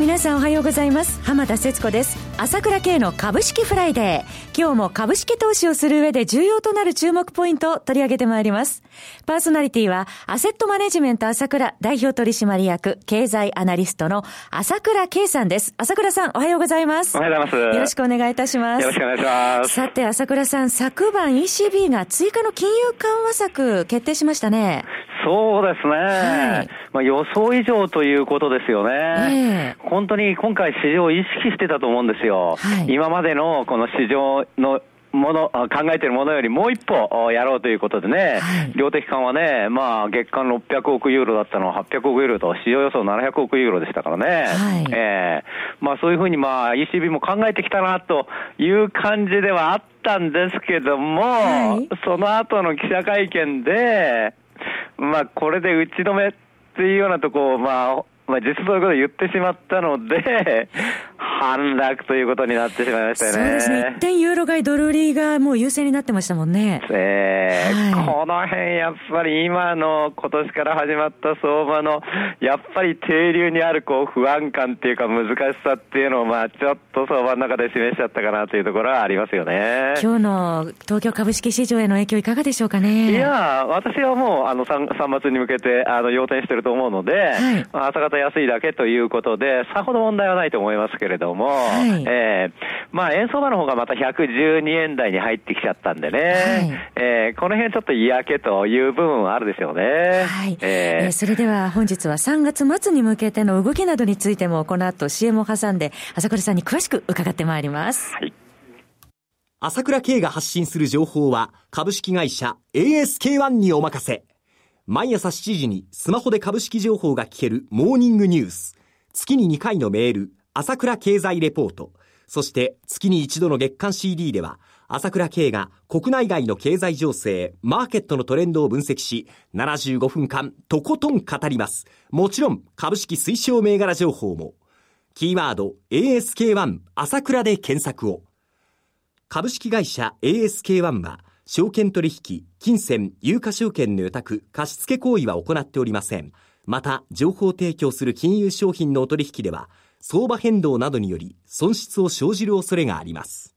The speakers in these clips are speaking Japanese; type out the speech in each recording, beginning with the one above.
皆さんおはようございます。浜田節子です。朝倉慶の株式フライデー。今日も株式投資をする上で重要となる注目ポイントを取り上げてまいります。パーソナリティはアセットマネジメント朝倉代表取締役経済アナリストの朝倉慶さんです。朝倉さんおはようございます。おはようございます。よろしくお願いいたします。よろしくお願いします。さて朝倉さん昨晩 ECB が追加の金融緩和策決定しましたねそうですね。はい、まあ予想以上ということですよね。えー、本当に今回市場を意識してたと思うんですよ。はい、今までのこの市場のもの、考えているものよりもう一歩やろうということでね、はい、量的緩和ね、まあ月間600億ユーロだったのは800億ユーロと、市場予想700億ユーロでしたからね。はい、えー、まあそういうふうにまあ ECB も考えてきたなという感じではあったんですけども、はい、その後の記者会見で、まあ、これで打ち止めっていうようなとこを、まあ、まあ、実そういうことを言ってしまったので、反落ということになってしまいましたよね。そうですね。一点ユーロ買いドル売りがもう優勢になってましたもんね。えー、はい、この辺やっぱり今の今年から始まった相場の、やっぱり低流にあるこう不安感っていうか難しさっていうのをまあちょっと相場の中で示しちゃったかなというところはありますよね。今日の東京株式市場への影響いかがでしょうかね？いや、私はもうあの 3, 3月に向けてあの要点してると思うので、はい、朝方安いだけということで、さほど問題はないと思いますけれども、はい、えー、まあ円相場の方がまた112円台に入ってきちゃったんでね、はい、えー、この辺ちょっと嫌気という部分はあるですよね。はい。えー、えー、それでは本日は3月末に向けての動きなどについてもこの後 CM を挟んで朝倉さんに詳しく伺ってまいります。はい。朝倉慶が発信する情報は株式会社 ASK-1 にお任せ。毎朝7時にスマホで株式情報が聞けるモーニングニュース。月に2回のメール、朝倉経済レポート。そして月に一度の月間 CD では、朝倉慶が国内外の経済情勢、マーケットのトレンドを分析し、75分間とことん語ります。もちろん株式推奨銘柄情報も。キーワード ASK1 朝倉で検索を。株式会社 ASK1 は、証券取引、金銭、有価証券の予託、貸付行為は行っておりません。また、情報提供する金融商品のお取引では、相場変動などにより損失を生じる恐れがあります。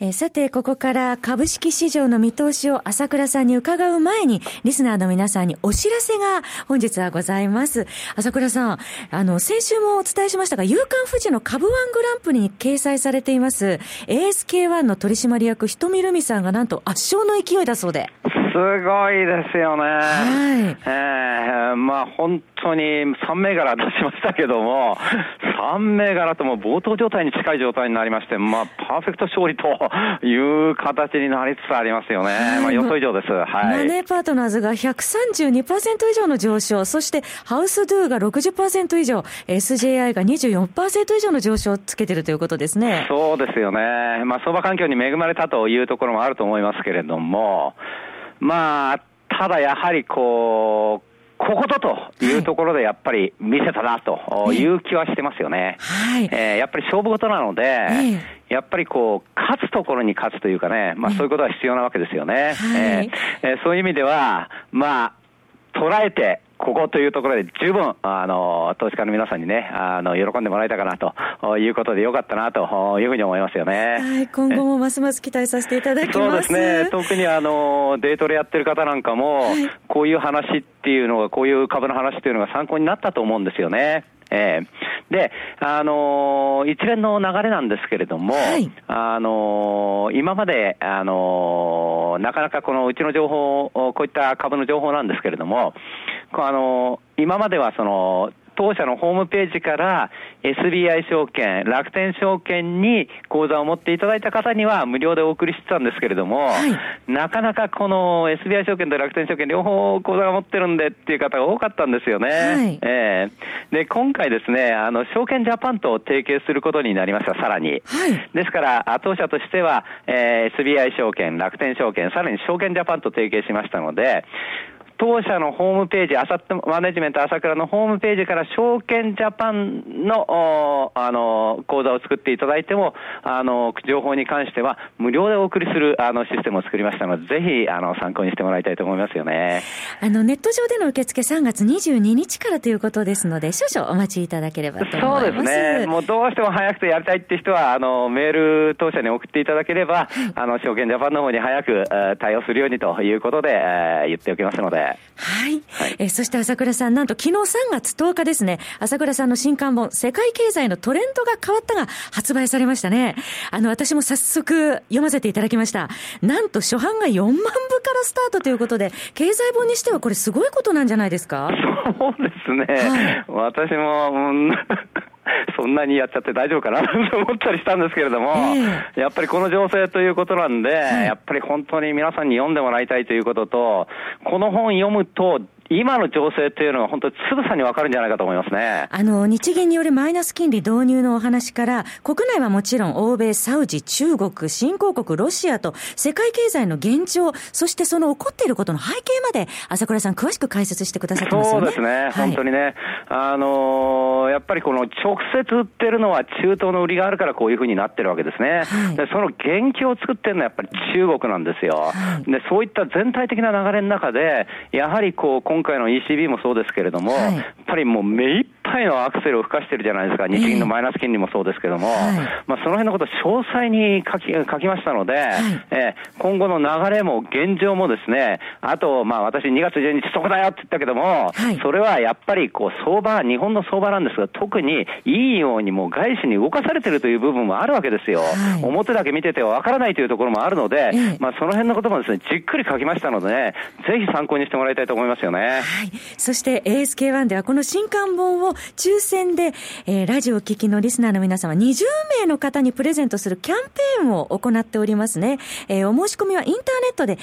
えー、さて、ここから株式市場の見通しを朝倉さんに伺う前に、リスナーの皆さんにお知らせが本日はございます。朝倉さん、あの、先週もお伝えしましたが、夕刊富士の株ワングランプリに掲載されています、ASK1 の取締役、ひとみるみさんがなんと圧勝の勢いだそうで。すごいですよね。はい。えー、まあ本当に3銘柄出しましたけども、3銘柄とも冒頭状態に近い状態になりまして、まあパーフェクト勝利という形になりつつありますよね。はい、まあ予想以上です。はい。マネーパートナーズが132%以上の上昇、そしてハウスドゥが60%以上、SJI が24%以上の上昇をつけてるということですね。そうですよね。まあ相場環境に恵まれたというところもあると思いますけれども、まあ、ただやはりこう、こことというところでやっぱり見せたなという気はしてますよね。はい、えー、やっぱり勝負事なので、やっぱりこう、勝つところに勝つというかね、まあそういうことは必要なわけですよね。はい、えー、そういう意味では、まあ、捉えて、ここというところで十分、あの、投資家の皆さんにね、あの、喜んでもらえたかなということでよかったなというふうに思いますよね。はい、今後もますます期待させていただきます。そうですね。特にあの、デートでやってる方なんかも、はい、こういう話っていうのが、こういう株の話っていうのが参考になったと思うんですよね。えー、で、あのー、一連の流れなんですけれども、はい、あのー、今まで、あのー、なかなかこのうちの情報、こういった株の情報なんですけれども、あの今まではその、当社のホームページから SBI 証券、楽天証券に口座を持っていただいた方には無料でお送りしてたんですけれども、はい、なかなかこの SBI 証券と楽天証券両方口座を持ってるんでっていう方が多かったんですよね。はい、えー、で、今回ですね、あの、証券ジャパンと提携することになりました、さらに。はい、ですから、当社としては、えー、SBI 証券、楽天証券、さらに証券ジャパンと提携しましたので、当社のホームページ、アサットマネジメント朝倉のホームページから証券ジャパンの、あの、講座を作っていただいても、あの、情報に関しては無料でお送りする、あの、システムを作りましたので、ぜひ、あの、参考にしてもらいたいと思いますよね。あの、ネット上での受付3月22日からということですので、少々お待ちいただければと思います。そうですね。もうどうしても早くてやりたいって人は、あの、メール当社に送っていただければ、あの、証券ジャパンの方に早く、対応するようにということで、えー、言っておきますので。はい。はい、えー、そして朝倉さん、なんと昨日3月10日ですね、朝倉さんの新刊本、世界経済のトレンドが変わったが発売されましたね。あの、私も早速読ませていただきました。なんと初版が4万部からスタートということで、経済本にしてはこれすごいことなんじゃないですか？そうですね。はい、私も、うんそんなにやっちゃって大丈夫かなと思ったりしたんですけれども、えー、やっぱりこの情勢ということなんで、はい、やっぱり本当に皆さんに読んでもらいたいということと、この本読むと、今の情勢っていうのは本当につぶさにわかるんじゃないかと思いますね。あの、日銀によるマイナス金利導入のお話から、国内はもちろん欧米、サウジ、中国、新興国、ロシアと、世界経済の現状、そしてその起こっていることの背景まで、朝倉さん詳しく解説してくださってますよね。そうですね、はい、本当にね。あのー、やっぱりこの直接売ってるのは中東の売りがあるからこういうふうになってるわけですね。はい、で、その元気を作ってるのはやっぱり中国なんですよ。はい、で、そういった全体的な流れの中で、やはりこう、今回の ECB もそうですけれども、はい、やっぱりもう目いっぱいのアクセルを吹かしてるじゃないですか、日銀のマイナス金利もそうですけれども、はい、まあ、その辺のことを詳細に書き書きましたので、はい、えー、今後の流れも現状もですね、あと、まあ、私2月12日そこだよって言ったけども、それはやっぱりこう相場、日本の相場なんですが、特にいいようにもう外資に動かされてるという部分もあるわけですよ。表だけ見ててはわからないというところもあるので、まあ、その辺のこともですね、じっくり書きましたのでね、ぜひ参考にしてもらいたいと思いますよね。はい。そして ASK1 ではこの新刊本を抽選で、えー、ラジオを聞きのリスナーの皆様20名の方にプレゼントするキャンペーンを行っておりますね。えー、お申し込みはインターネットで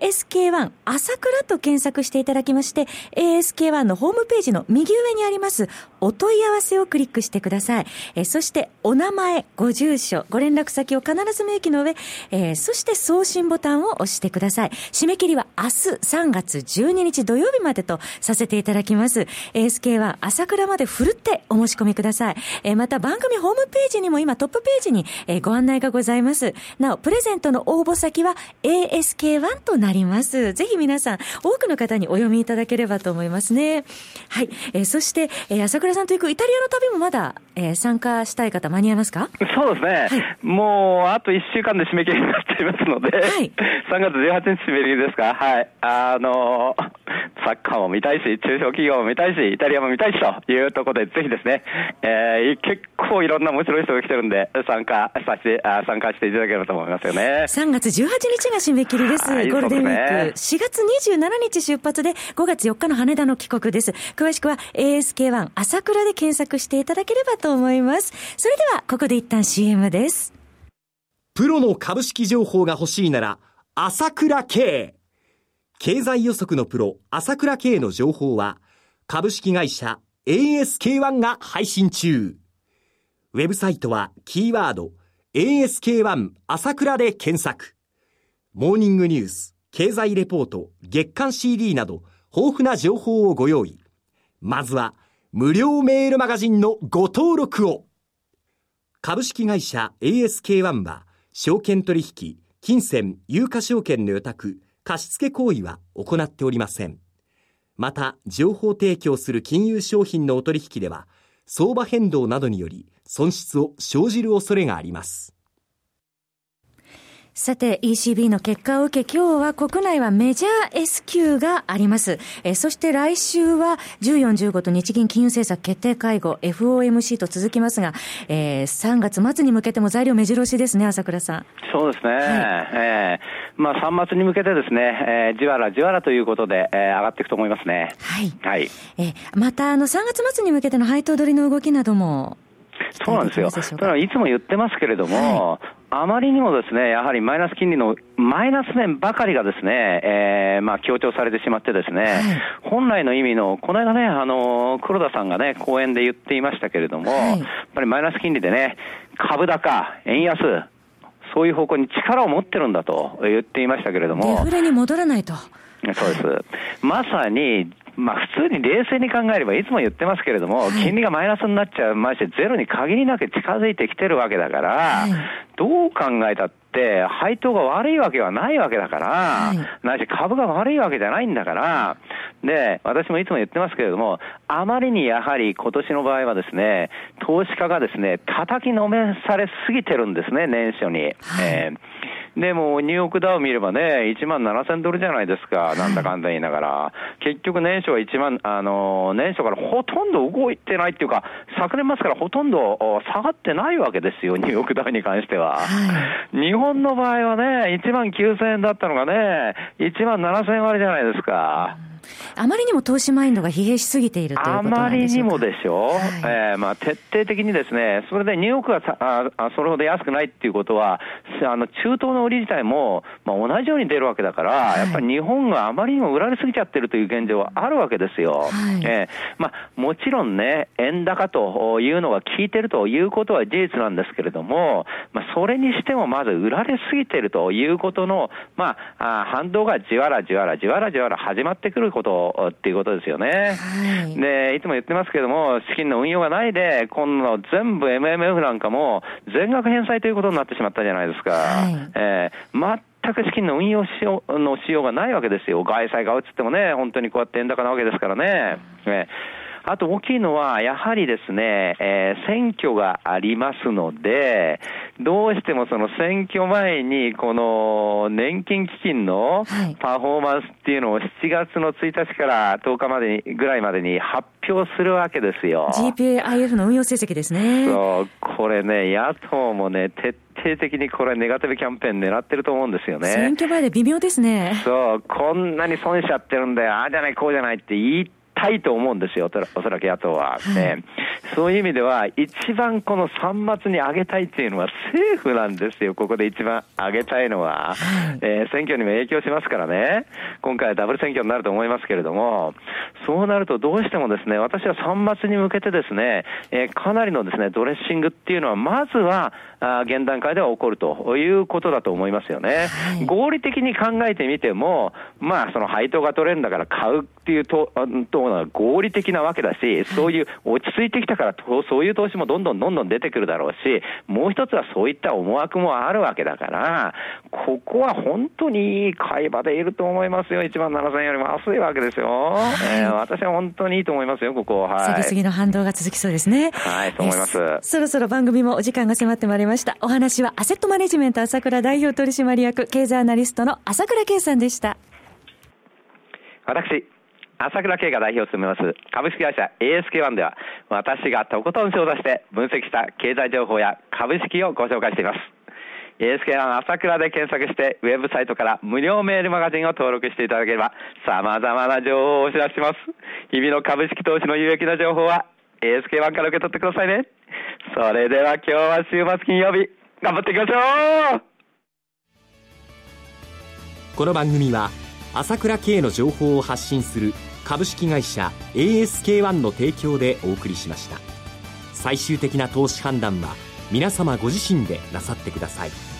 ASK1 朝倉と検索していただきまして、ASK1 のホームページの右上にありますお問い合わせをクリックしてください。えー、そしてお名前、ご住所、ご連絡先を必ず明記の上、えー、そして送信ボタンを押してください。締め切りは明日3月12日土曜日までとさせていただきます。ASK は朝倉までふるってお申し込みください。えー、また番組ホームページにも今トップページに、えー、ご案内がございます。なお、プレゼントの応募先は ASK1 となります。ぜひ皆さん、多くの方にお読みいただければと思いますね。はい。えー、そして、えー、朝倉さんと行くイタリアの旅もまだ、えー、参加したい方間に合いますか？そうですね。はい、もう、あと1週間で締め切りになっていますので、はい、3月18日締め切りですか？はい。あのー、サッカーも見たいし、中小企業も見たいし、イタリアも見たいしというところで、ぜひですね、えー、結構いろんな面白い人が来てるんで、参加させて、あ参加していただければと思いますよね。3月18日が締め切りです。はい、ゴールデンウィーク。ね、4月27日出発で、5月4日の羽田の帰国です。詳しくは ASK1 朝倉で検索していただければと思います。それでは、ここで一旦 CM です。プロの株式情報が欲しいなら、朝倉慶。経済予測のプロ、朝倉慶の情報は、株式会社 ASK1 が配信中。ウェブサイトは、キーワード、ASK1 朝倉で検索。モーニングニュース、経済レポート、月刊 CD など、豊富な情報をご用意。まずは、無料メールマガジンのご登録を。株式会社 ASK1 は、証券取引、金銭、有価証券の予託、貸付行為は行っておりません。また、情報提供する金融商品のお取引では、相場変動などにより損失を生じる恐れがあります。さて、ECB の結果を受け、今日は国内はメジャー S q があります。えそして来週は14、15と日銀金融政策決定会合 FOMC と続きますが、えー、3月末に向けても材料目白押しですね、朝倉さん。そうですね。はい、えー、まあ3末に向けてですね、えー、じわらじわらということで、えー、上がっていくと思いますね。はい。はい。えー、また、あの、3月末に向けての配当取りの動きなども、そうなんですよ。だからいつも言ってますけれども、はい、あまりにもですね、やはりマイナス金利のマイナス面ばかりがですね、えー、まあ強調されてしまってですね、はい、本来の意味の、この間ね、あの、黒田さんがね、講演で言っていましたけれども、はい、やっぱりマイナス金利でね、株高、円安、そういう方向に力を持ってるんだと言っていましたけれども。デフレに戻らないと。そうです。まさに、まあ普通に冷静に考えれば、いつも言ってますけれども、金利がマイナスになっちゃう、ましてゼロに限りなく近づいてきてるわけだから、どう考えたって、配当が悪いわけはないわけだから、はい、ないし株が悪いわけじゃないんだから、で、私もいつも言ってますけれども、あまりにやはり今年の場合はですね、投資家がですね、叩きのめされすぎてるんですね、年初に。はい、えーでも、ニューヨークダウ見ればね、1万7000ドルじゃないですか、なんだかんだ言いながら。結局年初は1万、あの、年初からほとんど動いてないっていうか、昨年末からほとんど下がってないわけですよ、ニューヨークダウに関しては。はい、日本の場合はね、1万9000円だったのがね、1万7000円割じゃないですか。あまりにも投資マインドが疲弊しすぎているということあまりにもでしょ、はい、えー、まあ、徹底的にですね、それでニューヨークがああそれほど安くないっていうことは、あの中東の売り自体も、まあ、同じように出るわけだから、はい、やっぱり日本があまりにも売られすぎちゃってるという現状はあるわけですよ。はい、えー、まあ、もちろんね、円高というのが効いてるということは事実なんですけれども、まあ、それにしてもまず売られすぎてるということの、まあ、あ反動がじわらじわらじわらじわら始まってくることっていうことですよね。はい、で、いつも言ってますけども、資金の運用がないで、今度全部 MMF なんかも全額返済ということになってしまったじゃないですか。はい、えー、全く資金の運用しようのしようがないわけですよ。外債が打つってもね、本当にこうやって円高なわけですからね。えーあと大きいのは、やはりですね、えー、選挙がありますので、どうしてもその選挙前に、この年金基金のパフォーマンスっていうのを7月の1日から10日までに、ぐらいまでに発表するわけですよ。GPIF の運用成績ですね。そう、これね、野党もね、徹底的にこれ、ネガティブキャンペーン狙ってると思うんですよね。選挙前で微妙ですね。そう、こんなに損しちゃってるんだよ、ああじゃない、こうじゃないって言いたいと思うんですよ、おそらく野党は。ね、そういう意味では、一番この3末に上げたいっていうのは政府なんですよ、ここで一番上げたいのは。えー、選挙にも影響しますからね、今回はダブル選挙になると思いますけれども、そうなるとどうしてもですね、私は3末に向けてですね、えー、かなりのですね、ドレッシングっていうのは、まずは、あ現段階では起こるということだと思いますよね。はい、合理的に考えてみても、まあ、その配当が取れるんだから買うっていうと、とのは合理的なわけだし、そういう落ち着いてきたからそういう投資もどんどんどんどん出てくるだろうし、もう一つはそういった思惑もあるわけだから、ここは本当にいい買い場でいると思いますよ。1万7000円よりも安いわけですよ。はい、えー、私は本当にいいと思いますよ、ここ。はい。次々の反動が続きそうですね。はい、そう思います。そろそろ番組もお時間が迫ってまいりました。お話はアセットマネジメント朝倉代表取締役経済アナリストの朝倉圭さんでした。私、朝倉慶が代表を務めます。株式会社 ASK1 では私がとことん調査して分析した経済情報や株式をご紹介しています。ASK1 朝倉で検索してウェブサイトから無料メールマガジンを登録していただければ様々な情報をお知らせします。日々の株式投資の有益な情報は ASK1 から受け取ってくださいね。それでは今日は週末金曜日頑張っていきましょう。この番組は朝倉慶の情報を発信する株式会社 ASK-1 の提供でお送りしました。最終的な投資判断は皆様ご自身でなさってください。